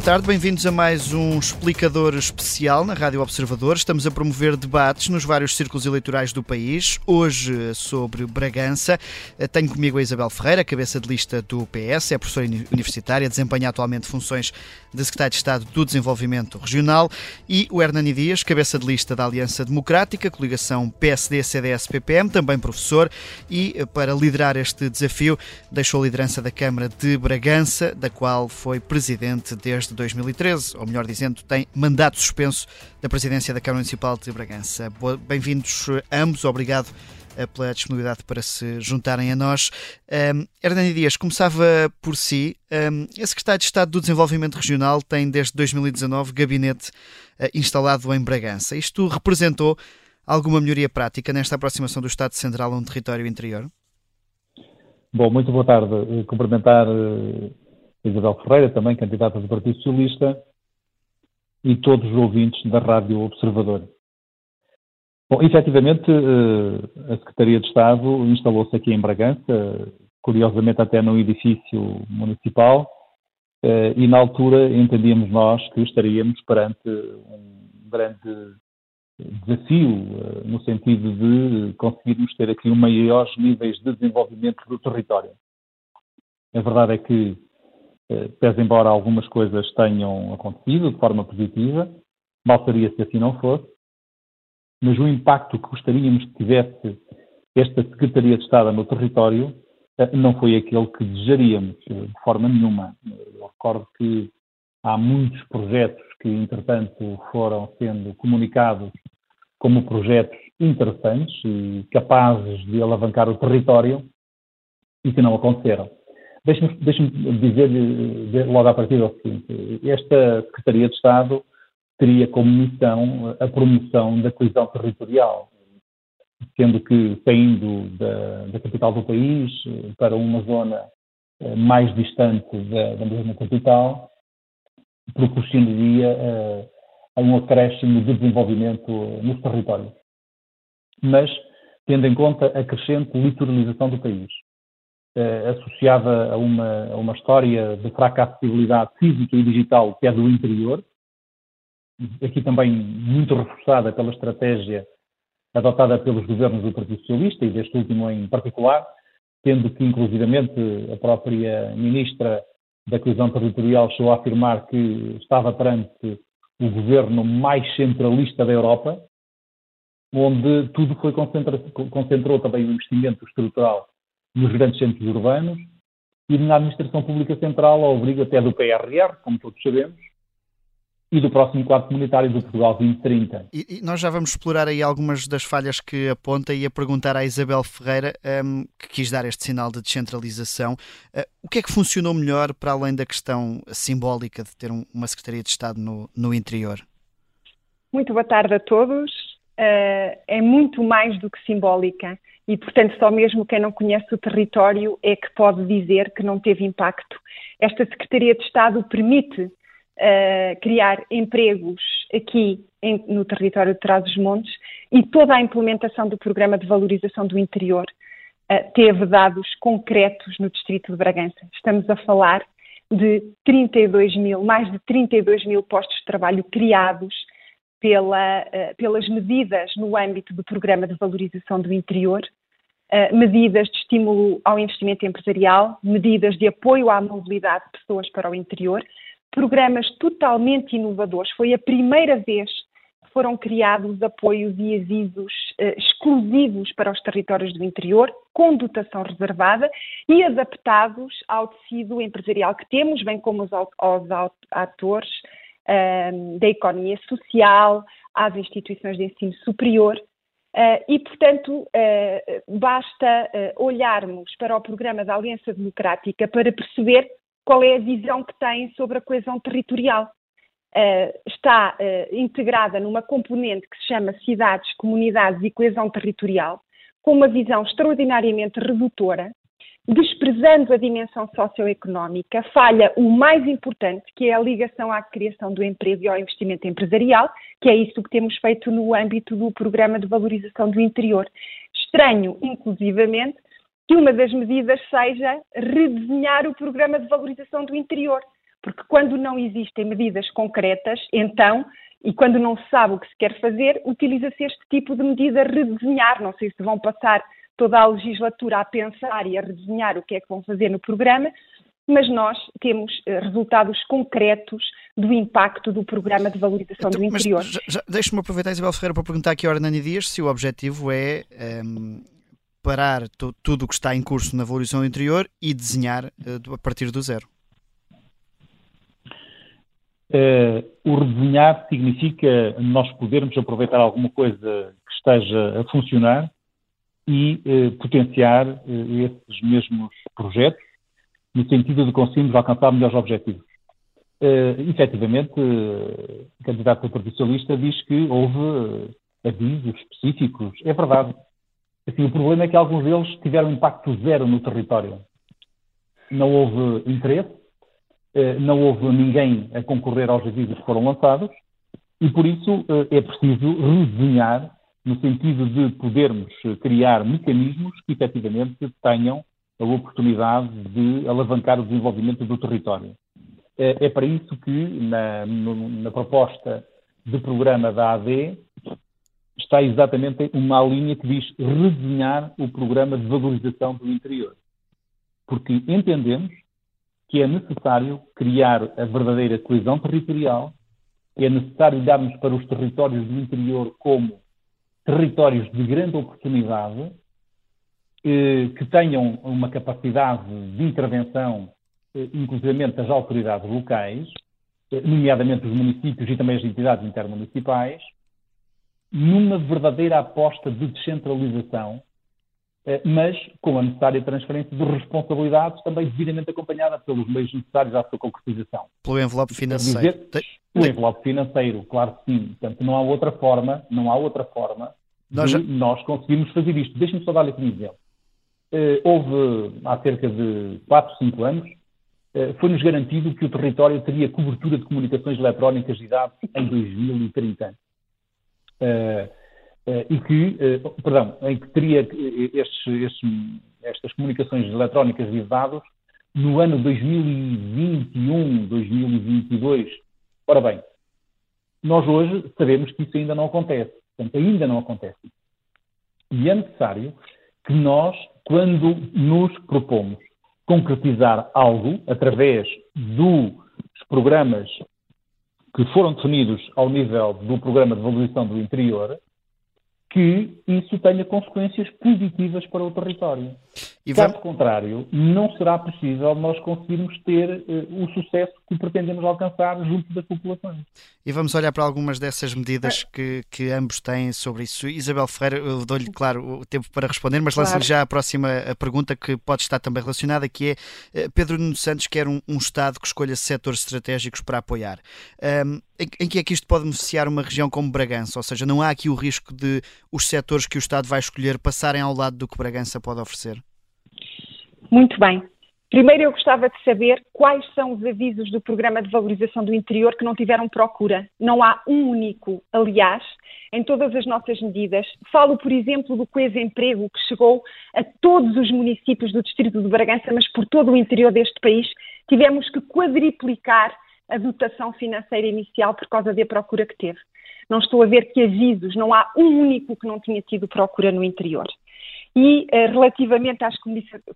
Boa tarde, bem-vindos a mais um explicador especial na Rádio Observador. Estamos a promover debates nos vários círculos eleitorais do país. Hoje sobre Bragança. Tenho comigo a Isabel Ferreira, cabeça de lista do PS, é professora universitária, desempenha atualmente funções de secretário de Estado do Desenvolvimento Regional, e o Hernani Dias, cabeça de lista da Aliança Democrática, coligação PSD-CDS-PPM, também professor, e para liderar este desafio deixou a liderança da Câmara de Bragança, da qual foi presidente desde 2013, ou melhor dizendo, tem mandato suspenso da presidência da Câmara Municipal de Bragança. Bem-vindos ambos, obrigado eh, pela disponibilidade para se juntarem a nós. Um, Hernani Dias, começava por si. Um, a Secretaria de Estado do Desenvolvimento Regional tem desde 2019 gabinete uh, instalado em Bragança. Isto representou alguma melhoria prática nesta aproximação do Estado Central a um território interior? Bom, muito boa tarde. Eh, cumprimentar Isabel Ferreira, também candidata do Partido Socialista, e todos os ouvintes da Rádio Observador. Bom, efetivamente, eh, a Secretaria de Estado instalou-se aqui em Bragança, curiosamente até num edifício municipal, eh, e na altura entendíamos nós que estaríamos perante um grande desafio, eh, no sentido de conseguirmos ter aqui um maiores níveis de desenvolvimento do território. A verdade é que pese embora algumas coisas tenham acontecido de forma positiva, mal seria se assim não fosse, mas o impacto que gostaríamos que tivesse esta Secretaria de Estado no território eh, não foi aquele que desejaríamos eh, de forma nenhuma. Eu recordo que há muitos projetos que, entretanto, foram sendo comunicados como projetos interessantes e capazes de alavancar o território e que não aconteceram. Deixe-me deixe dizer logo à partida o seguinte: esta Secretaria de Estado teria como missão a promoção da coesão territorial, sendo que saindo da, da capital do país para uma zona eh, mais distante da, da mesma capital, proporcionaria uh, um acréscimo de desenvolvimento nos territórios. Mas, tendo em conta a crescente litoralização do país, eh, associada a uma, a uma história de fraca acessibilidade física e digital que é do interior, aqui também muito reforçada pela estratégia adotada pelos governos do Partido Socialista e deste último em particular, tendo que, inclusivamente, a própria Ministra da Coesão Territorial chegou a afirmar que estava perante o governo mais centralista da Europa, onde tudo foi concentrou também o investimento estrutural nos grandes centros urbanos e na administração pública central ao abrigo até do PRR, como todos sabemos, e do próximo quadro comunitário do Portugal 2030. E, e, nós já vamos explorar aí algumas das falhas que aponta e a perguntar à Isabel Ferreira, um, que quis dar este sinal de descentralização. Uh, o que é que funcionou melhor para além da questão simbólica de ter um, uma Secretaria de Estado no, no interior? Muito boa tarde a todos. Uh, é muito mais do que simbólica e, portanto, só mesmo quem não conhece o território é que pode dizer que não teve impacto. Esta Secretaria de Estado permite uh, criar empregos aqui em, no território de Trás-os-Montes e toda a implementação do Programa de Valorização do Interior uh, teve dados concretos no Distrito de Bragança. Estamos a falar de 32 mil, mais de 32 mil postos de trabalho criados pela, uh, pelas medidas no âmbito do Programa de Valorização do Interior uh, medidas de estímulo ao investimento empresarial, medidas de apoio à mobilidade de pessoas para o interior, programas totalmente inovadores. Foi a primeira vez que foram criados apoios e avisos uh, exclusivos para os territórios do interior, com dotação reservada e adaptados ao tecido empresarial que temos, bem como aos, aos atores uh, da economia social, às instituições de ensino superior Uh, e, portanto, uh, basta uh, olharmos para o programa da Aliança Democrática para perceber qual é a visão que tem sobre a coesão territorial. está integrada numa componente que se chama cidades, comunidades e coesão territorial, com uma visão extraordinariamente redutora, desprezando a dimensão socioeconómica, falha o mais importante, que é a ligação à criação do emprego e ao investimento empresarial, que é isso que temos feito no âmbito do Programa de Valorização do Interior. Estranho, inclusivamente, que uma das medidas seja redesenhar o Programa de Valorização do Interior, porque quando não existem medidas concretas, então, e quando não se sabe o que se quer fazer, utiliza-se este tipo de medida redesenhar. Não sei se vão passar toda a legislatura a pensar e a redesenhar o que é que vão fazer no programa, mas nós temos uh, resultados concretos do impacto do programa de valorização então, do interior. Deixe-me aproveitar, Isabel Ferreira, para perguntar aqui ao Hernani Dias se o objetivo é um, ehm, parar tudo o que está em curso na valorização do interior e desenhar uh, a partir do zero. Uh, o redesenhar significa nós podermos aproveitar alguma coisa que esteja a funcionar e uh, potenciar uh, esses mesmos projetos no sentido de conseguirmos alcançar melhores objetivos. Uh, efetivamente, uh, o candidato Socialista diz que houve uh, avisos específicos. É verdade. Assim, o problema é que alguns deles tiveram impacto zero no território. Não houve interesse, não houve ninguém a concorrer aos avisos que foram lançados e, por isso, é preciso redesenhar no sentido de podermos criar mecanismos que efetivamente tenham a oportunidade de alavancar o desenvolvimento do território. É, é para isso que, na, na, proposta de programa da AD, está exatamente uma linha que diz redesenhar o programa de valorização do interior. Porque entendemos que é necessário criar a verdadeira coesão territorial, é necessário olharmos para os territórios do interior como territórios de grande oportunidade, eh, que tenham uma capacidade de intervenção, eh, inclusive das autoridades locais, eh, nomeadamente os municípios e também as entidades intermunicipais, numa verdadeira aposta de descentralização, mas com a necessária transferência de responsabilidades, também devidamente acompanhada pelos meios necessários à sua concretização. Pelo envelope financeiro. Dizer, o envelope financeiro, claro que sim. Portanto, não há outra forma, não há outra forma nós, já... nós conseguirmos fazer isto. Deixem-me só dar-lhe aqui um exemplo. Uh, houve, há cerca de 4, 5 anos, uh, foi-nos garantido que o território teria cobertura de comunicações eletrónicas de dados em 2030. Uh, e que, perdão, em que teria estes, estes, estas comunicações eletrónicas de dados no ano 2021, 2022. Ora bem, nós hoje sabemos que isso ainda não acontece. Portanto, ainda não acontece. E é necessário que nós, quando nos propomos concretizar algo através dos programas que foram definidos ao nível do programa de valorização do interior, que isso tenha consequências positivas para o território. E Caso vamos... contrário, não será possível nós conseguirmos ter uh, o sucesso que pretendemos alcançar junto das populações. E vamos olhar para algumas dessas medidas é. que, que ambos têm sobre isso. Isabel Ferreira, eu dou-lhe, claro, o tempo para responder, mas claro. lanço-lhe já a próxima a pergunta que pode estar também relacionada, que é uh, Pedro Nuno Santos quer um, um Estado que escolha setores estratégicos para apoiar. Um, em, que é que isto pode beneficiar uma região como Bragança? Ou seja, não há aqui o risco de os setores que o Estado vai escolher passarem ao lado do que Bragança pode oferecer? Muito bem. Primeiro eu gostava de saber quais são os avisos do Programa de Valorização do Interior que não tiveram procura. Não há um único, aliás, em todas as nossas medidas. Falo, por exemplo, do Coesa Emprego, que chegou a todos os municípios do Distrito de Bragança, mas por todo o interior deste país. Tivemos que quadriplicar a dotação financeira inicial por causa da procura que teve. Não estou a ver que avisos, não há um único que não tinha tido procura no interior. E eh, relativamente às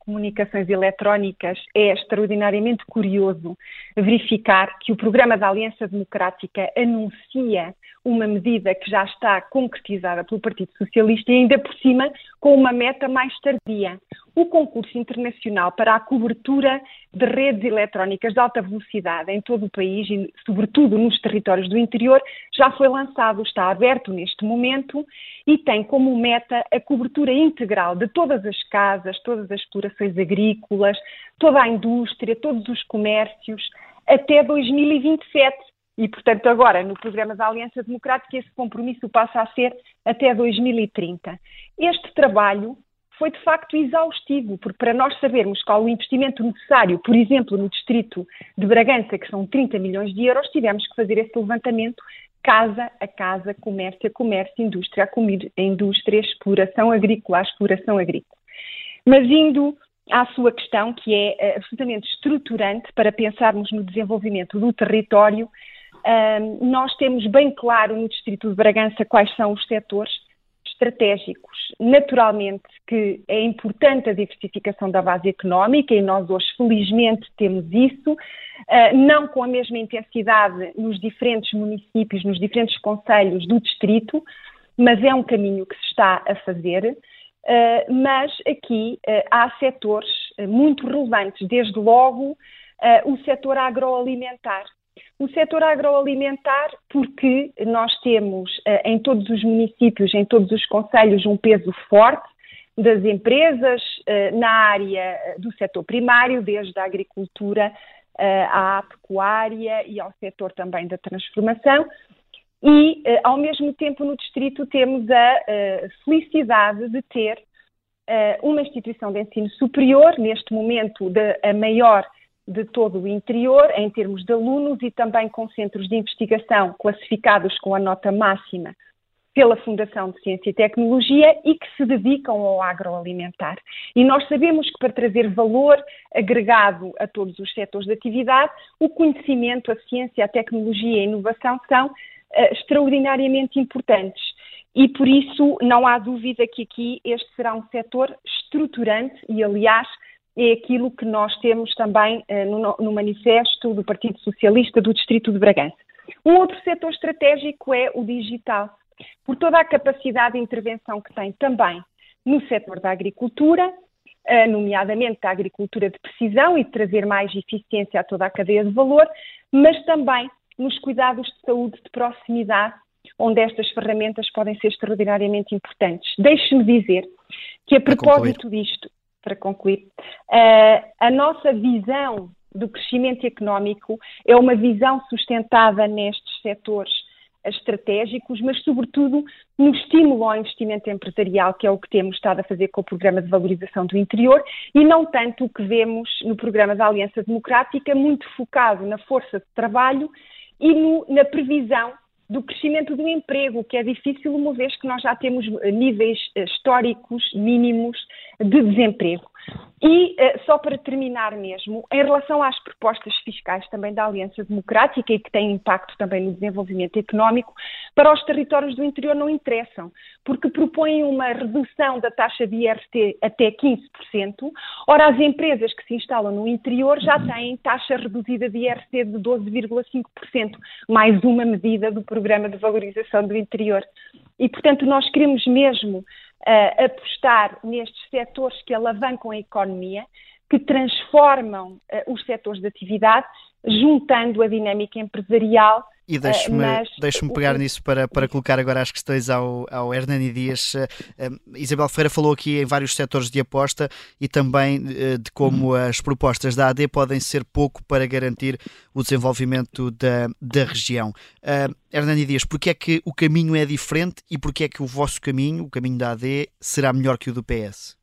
comunicações eletrónicas, é extraordinariamente curioso verificar que o programa da Aliança Democrática anuncia uma medida que já está concretizada pelo Partido Socialista e ainda por cima com uma meta mais tardia. O concurso internacional para a cobertura de redes eletrónicas de alta velocidade em todo o país e, sobretudo, nos territórios do interior, já foi lançado, está aberto neste momento e tem como meta a cobertura integral de todas as casas, todas as explorações agrícolas, toda a indústria, todos os comércios, até 2027. E, portanto, agora, no programa da Aliança Democrática, esse compromisso passa a ser até 2030. Este trabalho foi de facto exaustivo, porque para nós sabermos qual o investimento necessário, por exemplo, no distrito de Bragança, que são 30 milhões de euros, tivemos que fazer esse levantamento casa a casa, comércio a comércio, indústria a indústria, exploração agrícola a exploração agrícola. Mas indo à sua questão, que é uh, absolutamente estruturante para pensarmos no desenvolvimento do território. Nós temos bem claro no Distrito de Bragança quais são os setores estratégicos. Naturalmente que é importante a diversificação da base económica e nós hoje felizmente temos isso, uh, não com a mesma intensidade nos diferentes municípios, nos diferentes conselhos do distrito, mas é um caminho que se está a fazer. Uh, mas aqui uh, há setores muito relevantes, desde logo o setor agroalimentar. O setor agroalimentar, porque nós temos em todos os municípios, em todos os conselhos, um peso forte das empresas na área do setor primário, desde a agricultura à pecuária e ao setor também da transformação, e, eh, ao mesmo tempo, no Distrito temos a eh, felicidade de ter eh, uma instituição de ensino superior, neste momento a maior de todo o interior, em termos de alunos e também com centros de investigação classificados com a nota máxima pela Fundação de Ciência e Tecnologia e que se dedicam ao agroalimentar. E nós sabemos que para trazer valor agregado a todos os setores de atividade, o conhecimento, a ciência, a tecnologia e a inovação são uh, extraordinariamente importantes. E por isso não há dúvida que aqui este será um setor estruturante e, aliás, é aquilo que nós temos também uh, no, no, manifesto do Partido Socialista do Distrito de Bragança. Um outro setor estratégico é o digital, por toda a capacidade de intervenção que tem também no setor da agricultura, uh, nomeadamente da agricultura de precisão e de trazer mais eficiência a toda a cadeia de valor, mas também nos cuidados de saúde de proximidade, onde estas ferramentas podem ser extraordinariamente importantes. Deixe-me dizer que, a propósito disto, para concluir, uh, a nossa visão do crescimento económico é uma visão sustentada nestes setores estratégicos, mas sobretudo no estímulo ao investimento empresarial, que é o que temos estado a fazer com o Programa de Valorização do Interior, e não tanto o que vemos no Programa da Aliança Democrática, muito focado na força de trabalho e no, na previsão do crescimento do emprego, que é difícil uma vez que nós já temos níveis eh, históricos mínimos de desemprego. E, uh, só para terminar mesmo, em relação às propostas fiscais também da Aliança Democrática e que têm impacto também no desenvolvimento económico, para os territórios do interior não interessam, porque propõem uma redução da taxa de IRT até 15%. Ora, as empresas que se instalam no interior já têm taxa reduzida de IRT de 12,5%, mais uma medida do Programa de Valorização do Interior. E, portanto, nós queremos mesmo uh, apostar nestes setores que alavancam a economia, que transformam uh, os setores de atividade, juntando a dinâmica empresarial e deixe-me uh, deixe pegar nisso para, para colocar agora as questões ao, ao Hernani Dias. Uh, uh, Isabel Ferreira falou aqui em vários setores de aposta e também de como uhum. as propostas da AD podem ser pouco para garantir o desenvolvimento da, da região. Uh, Hernani Dias, porquê é que o caminho é diferente e porquê é que o vosso caminho, o caminho da AD, será melhor que o do PS?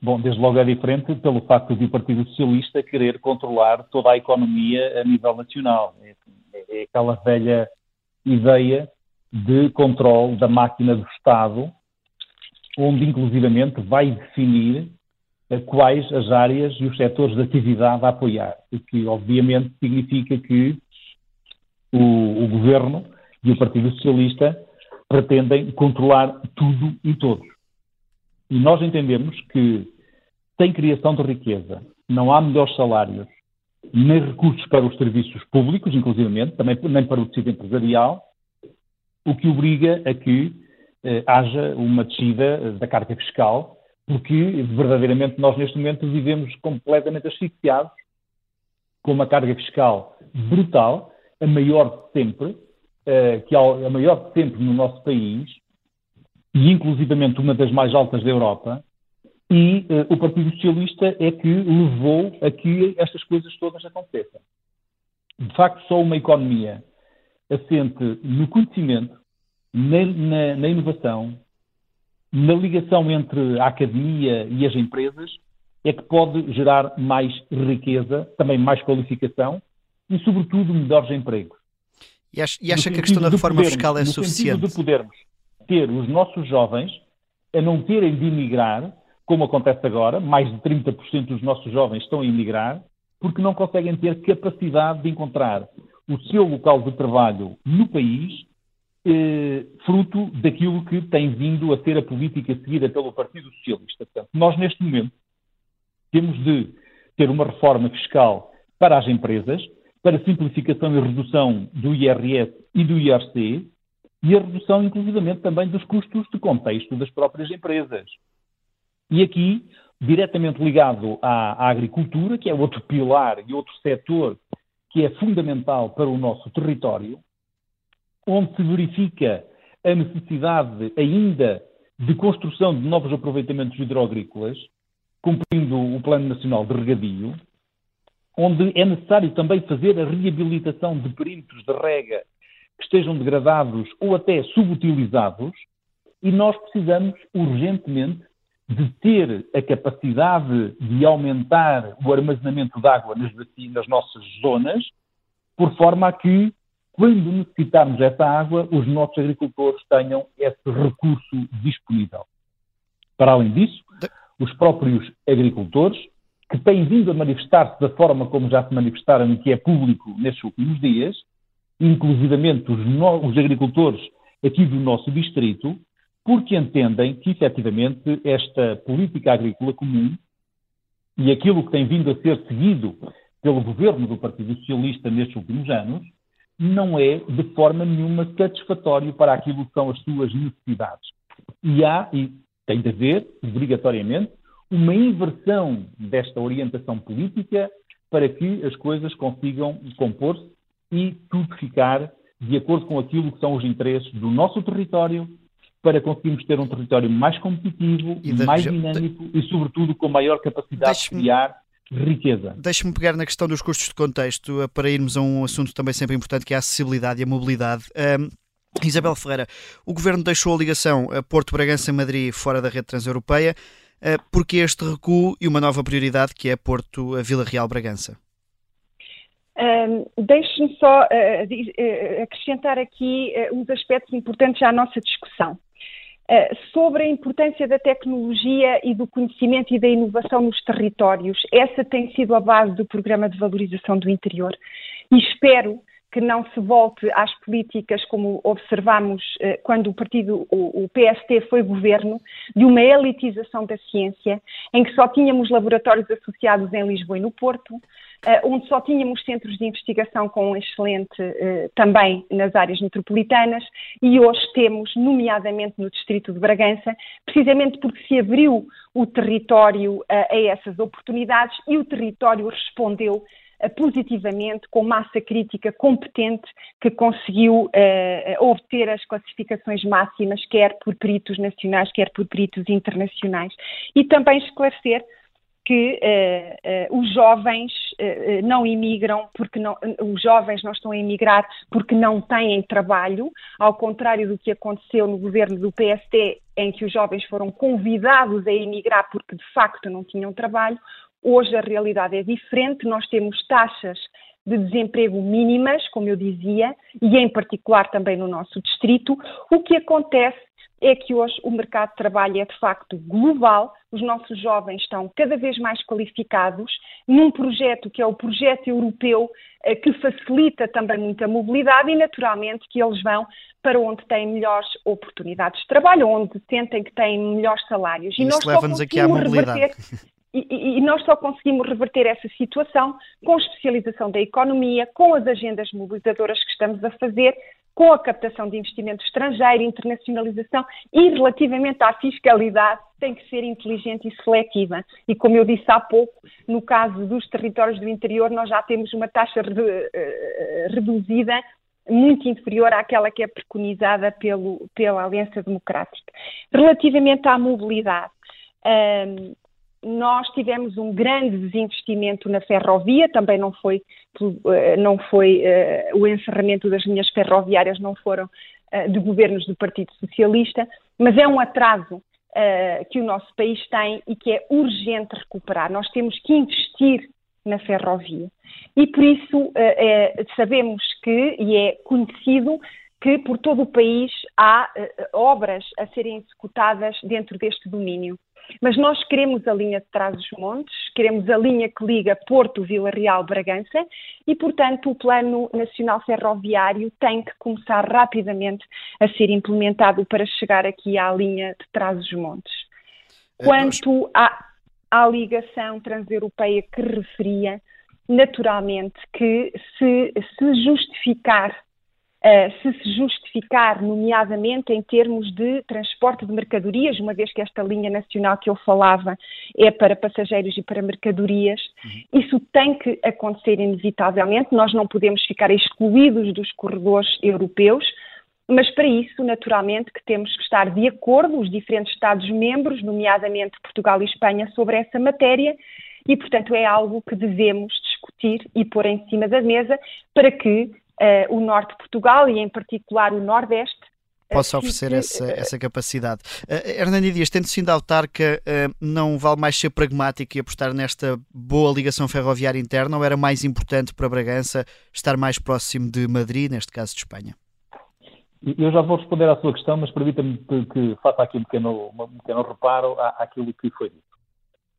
Bom, desde logo é diferente pelo facto de o Partido Socialista querer controlar toda a economia a nível nacional. É é aquela velha ideia de controle da máquina do Estado, onde inclusivamente vai definir quais as áreas e os setores de atividade a apoiar, o que obviamente significa que o, o Governo e o Partido Socialista pretendem controlar tudo e todos. E nós entendemos que sem criação de riqueza, não há melhores salários, nem recursos para os serviços públicos, inclusivamente, também nem para o tecido empresarial, o que obriga a que eh, haja uma descida da carga fiscal, porque verdadeiramente nós neste momento vivemos completamente asfixiados com uma carga fiscal brutal, a maior de sempre, eh, que a maior de sempre no nosso país, e inclusivamente uma das mais altas da Europa, e uh, o Partido Socialista é que levou a que estas coisas todas aconteçam. De facto, só uma economia assente no conhecimento, na, na, na inovação, na ligação entre a academia e as empresas, é que pode gerar mais riqueza, também mais qualificação e, sobretudo, melhores empregos. E acha, e acha que a questão da reforma podermos, fiscal é no suficiente? de podermos ter os nossos jovens a não terem de emigrar como acontece agora, mais de 30% dos nossos jovens estão a emigrar, porque não conseguem ter capacidade de encontrar o seu local de trabalho no país, eh, fruto daquilo que tem vindo a ser a política seguida pelo Partido Socialista. Portanto, nós, neste momento, temos de ter uma reforma fiscal para as empresas, para simplificação e redução do IRS e do IRC, e a redução, inclusivamente, também dos custos de contexto das próprias empresas. E aqui, diretamente ligado à, à agricultura, que é outro pilar e outro setor que é fundamental para o nosso território, onde se verifica a necessidade ainda de construção de novos aproveitamentos hidroagrícolas, cumprindo o Plano Nacional de Regadio, onde é necessário também fazer a reabilitação de perímetros de rega que estejam degradados ou até subutilizados, e nós precisamos urgentemente de ter a capacidade de aumentar o armazenamento de água nas, nas nossas zonas, por forma a que, quando necessitarmos essa água, os nossos agricultores tenham esse recurso disponível. Para além disso, os próprios agricultores, que têm vindo a manifestar-se da forma como já se manifestaram e que é público nestes últimos dias, inclusivamente os, os agricultores aqui do nosso distrito, porque entendem que, efetivamente, esta política agrícola comum e aquilo que tem vindo a ser seguido pelo governo do Partido Socialista nestes últimos anos, não é de forma nenhuma satisfatório para aquilo que são as suas necessidades. E há, e tem de haver, obrigatoriamente, uma inversão desta orientação política para que as coisas consigam compor-se e tudo ficar de acordo com aquilo que são os interesses do nosso território, para conseguirmos ter um território mais competitivo, mais dinâmico de... e, sobretudo, com maior capacidade de criar riqueza. Deixe-me pegar na questão dos custos de contexto eh, para irmos a um assunto também sempre importante que é a acessibilidade e a mobilidade. Um, Isabel Ferreira, o Governo deixou a ligação a Porto Bragança-Madrid fora da rede transeuropeia. Uh, porque este recuo e uma nova prioridade que é Porto Vila Real Bragança? Um, Deixe-me só uh, uh, acrescentar aqui uh, uns aspectos importantes à nossa discussão. Sobre a importância da tecnologia e do conhecimento e da inovação nos territórios. Essa tem sido a base do Programa de Valorização do Interior. E espero que não se volte às políticas como observamos eh, quando o partido, o, PST foi governo, de uma elitização da ciência, em que só tínhamos laboratórios associados em Lisboa e no Porto, eh, onde só tínhamos centros de investigação com um excelente eh, também nas áreas metropolitanas, e hoje temos, nomeadamente no distrito de Bragança, precisamente porque se abriu o território a essas oportunidades e o território respondeu positivamente, com massa crítica competente, que conseguiu obter as classificações máximas, quer por peritos nacionais, quer por peritos internacionais. E também esclarecer que uh, uh, os jovens uh, não imigram porque não, os jovens não estão a emigrar porque não têm trabalho, ao contrário do que aconteceu no governo do PST, em que os jovens foram convidados a emigrar porque de facto não tinham trabalho. Hoje a realidade é diferente, nós temos taxas de desemprego mínimas, como eu dizia, e em particular também no nosso distrito. O que acontece é que hoje o mercado de trabalho é de facto global, os nossos jovens estão cada vez mais qualificados num projeto que é o projeto europeu, eh, que facilita também muita mobilidade e, naturalmente, que eles vão para onde têm melhores oportunidades de trabalho, onde sentem que têm melhores salários. E Isso leva-nos aqui à mobilidade. Reverter, e, e, nós só conseguimos reverter essa situação com a especialização da economia, com as agendas mobilizadoras que estamos a fazer, com a captação de investimento estrangeiro, internacionalização e relativamente à fiscalidade tem que ser inteligente e seletiva. E como eu disse há pouco, no caso dos territórios do interior, nós já temos uma taxa eh, reduzida muito inferior àquela que é preconizada pelo, pela Aliança Democrática. Relativamente à mobilidade, um, nós tivemos um grande desinvestimento na ferrovia, também não foi, eh, não foi uh, o encerramento das linhas ferroviárias, não foram uh, de governos do Partido Socialista, mas é um atraso que o nosso país tem e que é urgente recuperar. Nós temos que investir na ferrovia. E por isso sabemos que, e é conhecido, que por todo o país há obras a serem executadas dentro deste domínio. Mas nós queremos a linha de Trás-os-Montes, queremos a linha que liga Porto, Vila Real, Bragança e, portanto, o Plano Nacional Ferroviário tem que começar rapidamente a ser implementado para chegar aqui à linha de Trás-os-Montes. É, Quanto à, à ligação transeuropeia que referia, naturalmente que se, se justificar se se justificar, nomeadamente em termos de transporte de mercadorias, uma vez que esta linha nacional que eu falava é para passageiros e para mercadorias, uhum. isso tem que acontecer inevitavelmente. Nós não podemos ficar excluídos dos corredores europeus, mas para isso, naturalmente, que temos que estar de acordo, os diferentes Estados-membros, nomeadamente Portugal e Espanha, sobre essa matéria, e, portanto, é algo que devemos discutir e pôr em cima da mesa para que o norte de Portugal e, em particular, o nordeste eh, possa oferecer essa, essa capacidade. Uh, Hernani Dias, tendo sido autarca, uh, não vale mais ser pragmático e apostar nesta boa ligação ferroviária interna ou era mais importante para Bragança estar mais próximo de Madrid, neste caso de Espanha? Eu já vou responder à sua questão, mas permita-me que, que, faça aqui um pequeno, um pequeno reparo à, àquilo que foi dito.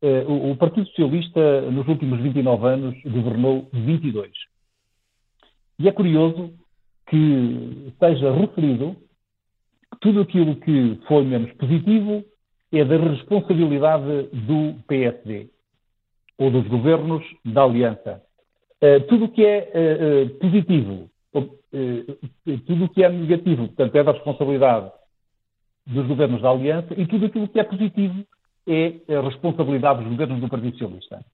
Uh, o, o Partido Socialista, nos últimos 29 anos, governou 22. E é curioso que seja referido que tudo aquilo que foi menos positivo é da responsabilidade do PSD ou dos governos da Aliança. Uh, tudo o que é uh, uh, positivo, tudo o que é negativo, portanto, é da responsabilidade dos governos da Aliança e tudo aquilo que é positivo é a responsabilidade dos governos do Partido Socialista.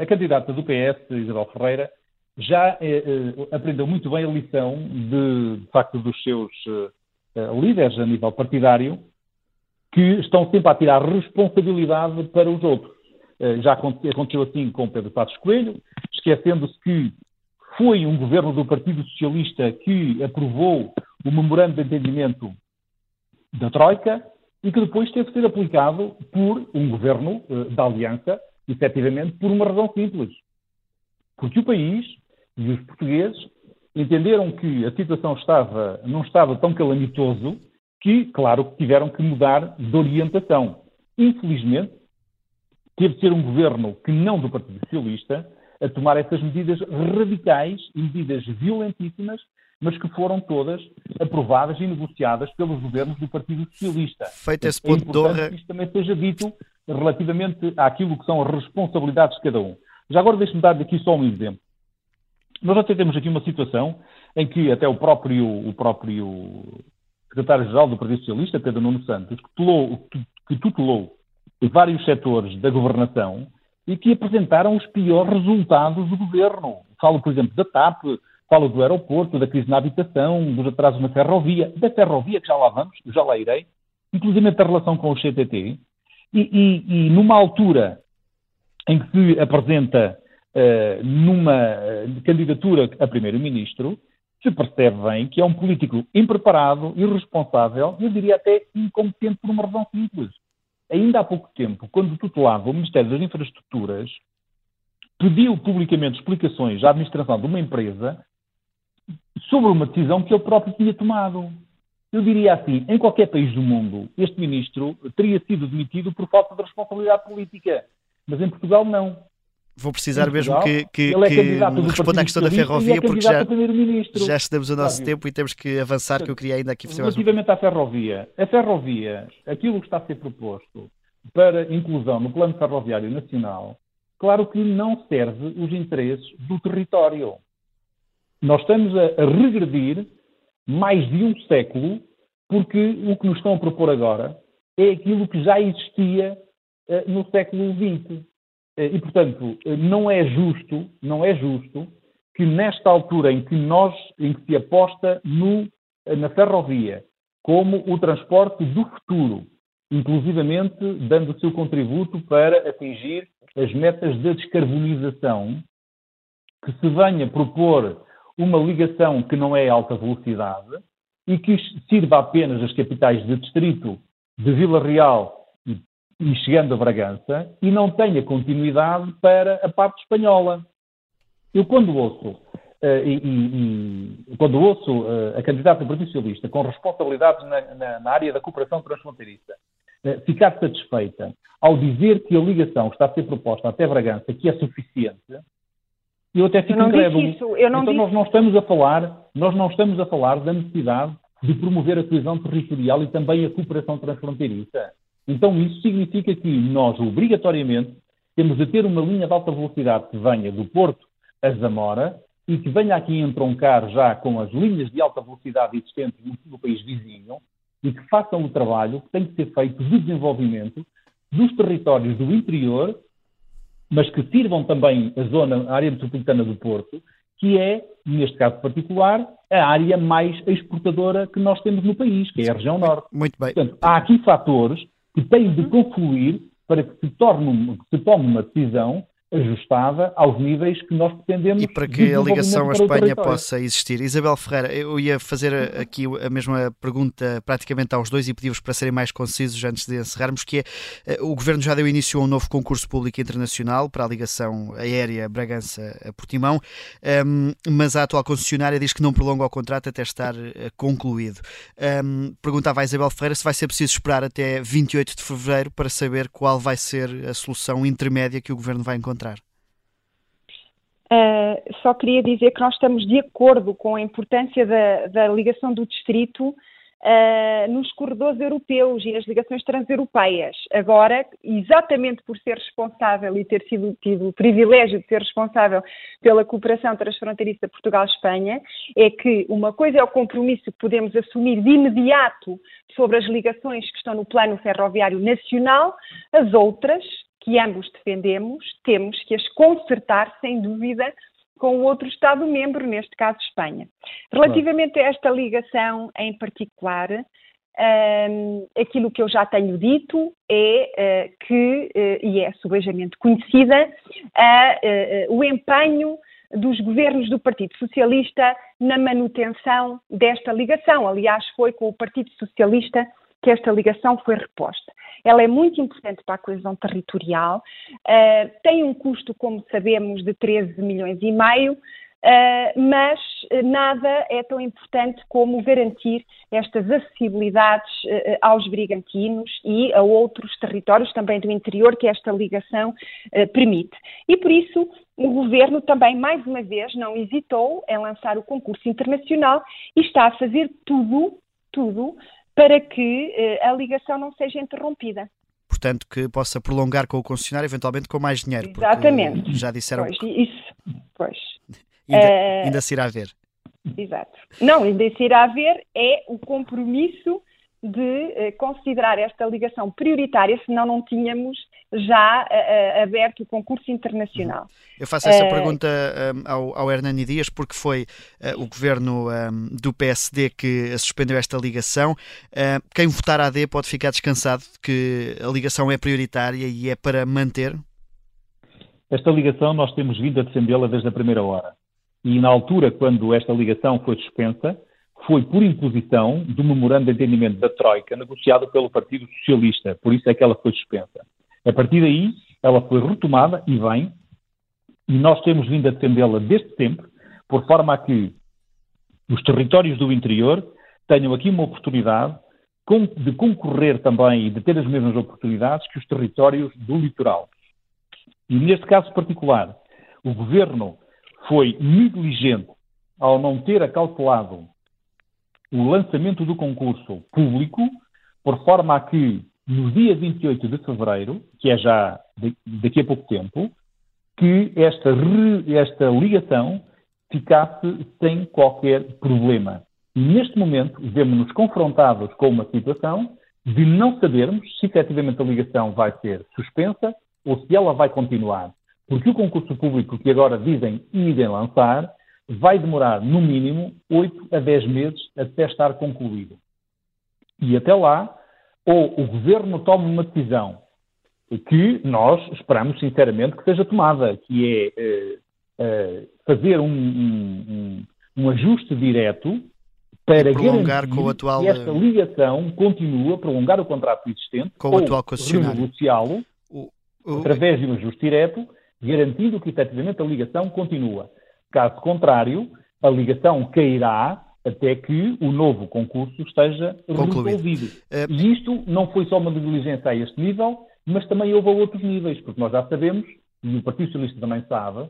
a candidata do PS, Isabel Ferreira, já eh, eh, aprendeu muito bem a lição de, de facto, dos seus eh, líderes a nível partidário, que estão sempre a tirar responsabilidade para os outros. já aconteceu assim com Pedro Passos Coelho, esquecendo-se que foi um governo do Partido Socialista que aprovou o memorando de entendimento da Troika e que depois teve de ser aplicado por um governo da Aliança, efetivamente, por uma razão simples. Porque o país e os portugueses entenderam que a situação estava, não estava tão calamitoso que, claro, tiveram que mudar de orientação. Infelizmente, teve de ser um governo que não do Partido Socialista a tomar essas medidas radicais e medidas violentíssimas, mas que foram todas aprovadas e negociadas pelos governos do Partido Socialista. Feito esse é ponto é importante que isto também seja dito relativamente àquilo que são as responsabilidades de cada um. Já agora deixe-me dar aqui só um exemplo. Nós até temos aqui uma situação em que até o próprio, o próprio secretário-geral do Partido Socialista, Pedro Nuno Santos, que, tutelou, que tutelou vários setores da governação e que apresentaram os piores resultados do governo. Falo, por exemplo, da TAP, falo do aeroporto, da crise na habitação, dos atrasos na ferrovia, da ferrovia, que já lá vamos, já lá irei, inclusive a relação com o CTT, e, e, e numa altura em que se apresenta numa eh, candidatura a primeiro-ministro, se percebe bem que é um político impreparado, irresponsável, eu diria até incompetente por uma razão simples. Ainda há pouco tempo, quando tutelava o Ministério das Infraestruturas, pediu publicamente explicações à administração de uma empresa sobre uma decisão que ele próprio tinha tomado. Eu diria assim, em qualquer país do mundo, este ministro teria sido demitido por falta de responsabilidade política. Mas em Portugal não vou precisar mesmo que, que, é que responda à questão da ferrovia, é porque já, já estamos o nosso tempo e temos que avançar, que eu queria ainda aqui fazer Relativamente à ferrovia, a ferrovia, aquilo que está a ser proposto para inclusão no Plano Ferroviário Nacional, claro que não serve os interesses do território. Nós estamos a, regredir mais de um século, porque o que nos estão a propor agora é aquilo que já existia uh, no século XX. Eh, e, portanto, eh, não é justo, não é justo que nesta altura em que nós, em que se aposta no, eh, na ferrovia como o transporte do futuro, inclusivamente dando o seu contributo para atingir as metas da descarbonização, que se venha propor uma ligação que não é alta velocidade e que sirva apenas as capitais de distrito de Vila Real e chegando a Bragança e não tenha continuidade para a parte espanhola. Eu quando ouço, uh, e, e, quando ouço uh, a candidata do Partido Socialista com responsabilidades na, na, na, área da cooperação transfronteiriça uh, ficar satisfeita ao dizer que a ligação que está a ser proposta até Bragança, que é suficiente, eu até fico incrédulo. então disse... nós não estamos a falar, nós não estamos a falar da necessidade de promover a coesão territorial e também a cooperação transfronteiriça. Então isso significa que nós, obrigatoriamente, temos de ter uma linha de alta velocidade que venha do Porto a Zamora e que venha aqui entroncar já com as linhas de alta velocidade existentes no, no país vizinho e que façam o trabalho que tem que ser feito de desenvolvimento dos territórios do interior, mas que sirvam também a zona, a área metropolitana do Porto, que é, neste caso particular, a área mais exportadora que nós temos no país, que é a região norte. Muito bem. Portanto, há aqui fatores que têm de confluir para que se, torne, que se tome uma decisão ajustada aos níveis que nós pretendemos. E para que a ligação à Espanha possa existir. Isabel Ferreira, eu ia fazer aqui a mesma pergunta praticamente aos dois e pedi-vos para serem mais concisos antes de encerrarmos, que é, eh, o Governo já deu início a um novo concurso público internacional para a ligação aérea Bragança-Portimão, ehm, mas a atual concessionária diz que não prolonga o contrato até estar eh, concluído. Ehm, perguntava a Isabel Ferreira se vai ser preciso esperar até 28 de fevereiro para saber qual vai ser a solução intermédia que o Governo vai encontrar encontrar? Uh, só queria dizer que nós estamos de acordo com a importância da, da ligação do distrito uh, nos corredores europeus e nas ligações transeuropeias. Agora, exatamente por ser responsável e ter sido, tido o privilégio de ser responsável pela cooperação transfronteiriça Portugal-Espanha, é que uma coisa é o compromisso que podemos assumir de imediato sobre as ligações que estão no plano ferroviário nacional, as outras que ambos defendemos, temos que as consertar, sem dúvida, com o outro Estado-membro, neste caso Espanha. Relativamente a esta ligação em particular, um, aquilo que eu já tenho dito é uh, que, uh, e é subejamente conhecida, uh, o empenho dos governos do Partido Socialista na manutenção desta ligação. Aliás, foi com o Partido Socialista que esta ligação foi reposta. Ela é muito importante para a coesão territorial, uh, tem um custo, como sabemos, de 13 milhões e meio, Uh, mas nada é tão importante como garantir estas acessibilidades uh, aos brigantinos e a outros territórios também do interior que esta ligação permite. E por isso o governo também, mais uma vez, não hesitou em lançar o concurso internacional e está a fazer tudo, tudo para que eh, a ligação não seja interrompida. Portanto, que possa prolongar com o concessionário, eventualmente com mais dinheiro. Exatamente. Já disseram pois, isso, pois. Ainda, uh, ainda se irá ver. Exato. Não, ainda se irá ver é o compromisso de eh, considerar esta ligação prioritária, senão não tínhamos já uh, aberto o concurso internacional. Eu faço essa uh, pergunta um, ao, ao Hernani Dias, porque foi uh, o governo um, do PSD que suspendeu esta ligação. quem votar AD pode ficar descansado de que a ligação é prioritária e é para manter? Esta ligação nós temos vindo a defendê-la desde a primeira hora. E na altura, quando esta ligação foi suspensa, foi por imposição do memorando de entendimento da Troika, negociado pelo Partido Socialista. Por isso é que ela foi suspensa. A partir daí, ela foi retomada e bem, e nós temos vindo a defendê-la desde sempre, por forma a que os territórios do interior tenham aqui uma oportunidade de concorrer também e de ter as mesmas oportunidades que os territórios do litoral. E neste caso particular, o governo foi negligente ao não ter acautelado o lançamento do concurso público, por forma a que, no dia 28 de fevereiro, que é já daqui a pouco tempo, que esta, esta ligação ficasse sem qualquer problema. E neste momento, vemos-nos confrontados com uma situação de não sabermos se efetivamente a ligação vai ser suspensa ou se ela vai continuar. Porque o concurso público que agora dizem irem lançar vai demorar, no mínimo, 8 a 10 meses até estar concluído. E até lá, ou o governo toma uma decisão que nós esperamos sinceramente que seja tomada, que é uh, uh, fazer um, um, um, ajuste direto para garantir com o atual... que esta ligação continua, prolongar o contrato existente com o atual renegociá-lo através de um ajuste direto, garantindo que efetivamente a ligação continua. Caso contrário, a ligação cairá até que o novo concurso esteja Concluído. resolvido. Uh... E isto não foi só uma diligência a este nível, mas também houve a outros níveis, porque nós já sabemos, e o Partido Socialista também sabe,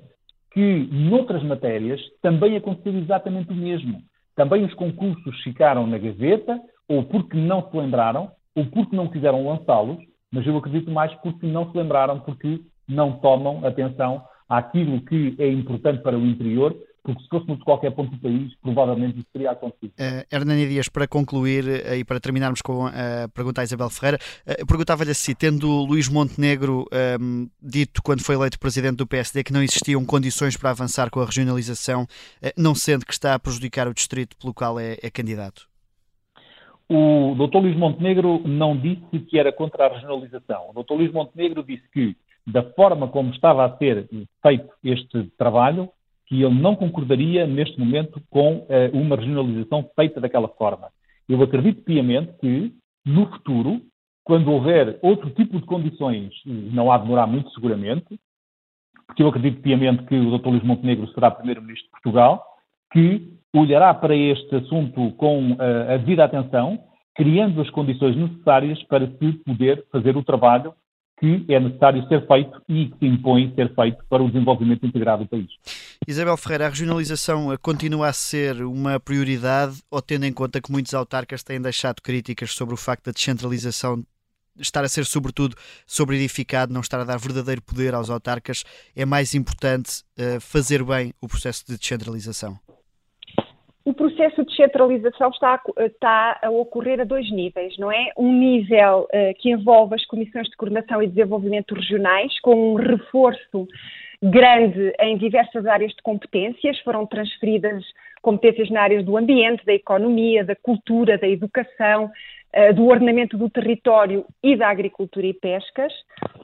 que noutras matérias também aconteceu exatamente o mesmo. Também os concursos ficaram na gaveta, ou porque não se lembraram, ou porque não quiseram lançá-los, mas eu acredito mais porque não se lembraram, porque não tomam atenção àquilo que é importante para o interior, porque se fôssemos de qualquer ponto do país, provavelmente isso teria acontecido. Uh, Hernani Dias, para concluir uh, e para terminarmos com a pergunta à Isabel Ferreira, uh, perguntava-lhe assim, tendo Luís Montenegro um, ehm, dito, quando foi eleito presidente do PSD, que não existiam condições para avançar com a regionalização, uh, não sendo que está a prejudicar o distrito pelo qual é, é candidato? O Dr. Luís Montenegro não disse que era contra a regionalização. O Dr. Luís Montenegro disse que, da forma como estava a ser feito este trabalho, que ele não concordaria neste momento com uh, uma regionalização feita daquela forma. Eu acredito piamente que, no futuro, quando houver outro tipo de condições, não há de demorar muito seguramente, porque eu acredito piamente que o Dr. Luís Montenegro será Primeiro-Ministro de Portugal, que olhará para este assunto com uh, a devida atenção, criando as condições necessárias para se poder fazer o trabalho que é necessário ser feito e que se impõe ser feito para o desenvolvimento integrado do país. Isabel Ferreira, a regionalização eh, continua a ser uma prioridade ou tendo em conta que muitos autarcas têm deixado críticas sobre o facto da descentralização estar a ser sobretudo sobreedificado, não estar a dar verdadeiro poder aos autarcas, é mais importante uh, fazer bem o processo de descentralização? O processo de descentralização está a, está a, ocorrer a dois níveis, não é? Um nível uh, que envolve as comissões de coordenação e desenvolvimento regionais, com um reforço grande em diversas áreas de competências, foram transferidas competências na área do ambiente, da economia, da cultura, da educação, do ordenamento do território e da agricultura e pescas,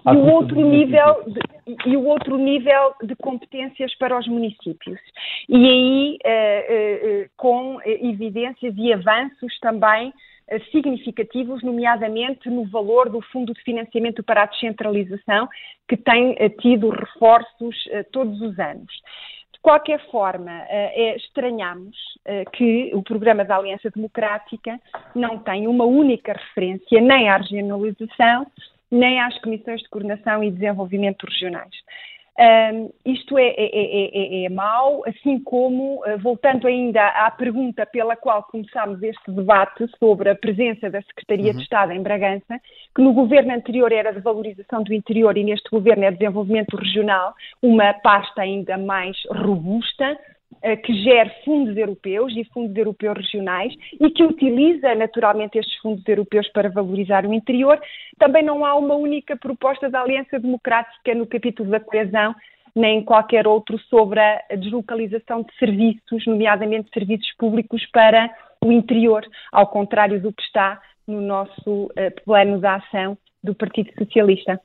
e o outro nível de, e o outro nível de competências para os municípios. E aí uh, uh, com evidências e avanços também significativos, nomeadamente no valor do Fundo de Financiamento para a Descentralização, que tem tido reforços todos os anos qualquer forma, eh, é, estranhamos eh, que o programa da Aliança Democrática não tem uma única referência nem à regionalização, nem às comissões de coordenação e desenvolvimento regionais. Um, isto é, é, é, é, é mau, assim como, uh, voltando ainda à pergunta pela qual começámos este debate sobre a presença da Secretaria uhum. de Estado em Bragança, que no governo anterior era de valorização do interior e neste governo é de desenvolvimento regional, uma pasta ainda mais robusta, eh, que gere fundos europeus e fundos europeus regionais e que utiliza naturalmente estes fundos europeus para valorizar o interior. Também não há uma única proposta da Aliança Democrática no capítulo da coesão, nem qualquer outro sobre a deslocalização de serviços, nomeadamente serviços públicos para o interior, ao contrário do que está no nosso uh, plano de ação do Partido Socialista.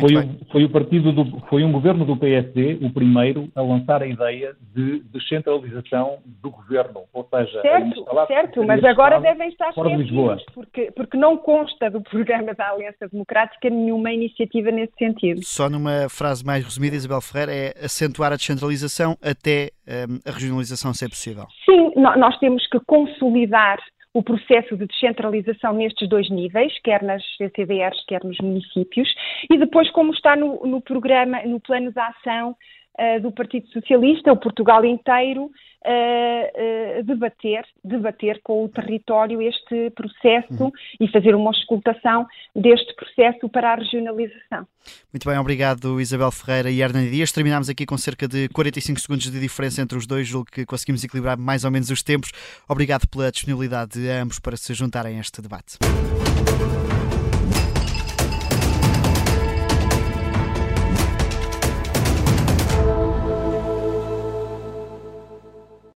Foi, foi, o partido do, foi um governo do PSD o primeiro a lançar a ideia de descentralização do governo, ou seja, certo, certo, mas agora devem estar cientes porque porque não consta do programa da Aliança Democrática nenhuma iniciativa nesse sentido. Só numa frase mais resumida, Isabel Ferreira, é acentuar a descentralização até um, a regionalização ser possível. Sim, nós temos que consolidar o processo de descentralização nestes dois níveis, quer nas CCDRs, quer nos municípios, e depois como está no, no programa, no plano de ação uh, do Partido Socialista, o Portugal inteiro, uh, uh, debater, debater com o território este processo uhum. e fazer uma escutação deste processo para a regionalização. Muito bem, obrigado Isabel Ferreira e Hernani Dias. Terminámos aqui com cerca de 45 segundos de diferença entre os dois, julgo que conseguimos equilibrar mais ou menos os tempos. Obrigado pela disponibilidade de ambos para se juntarem a este debate.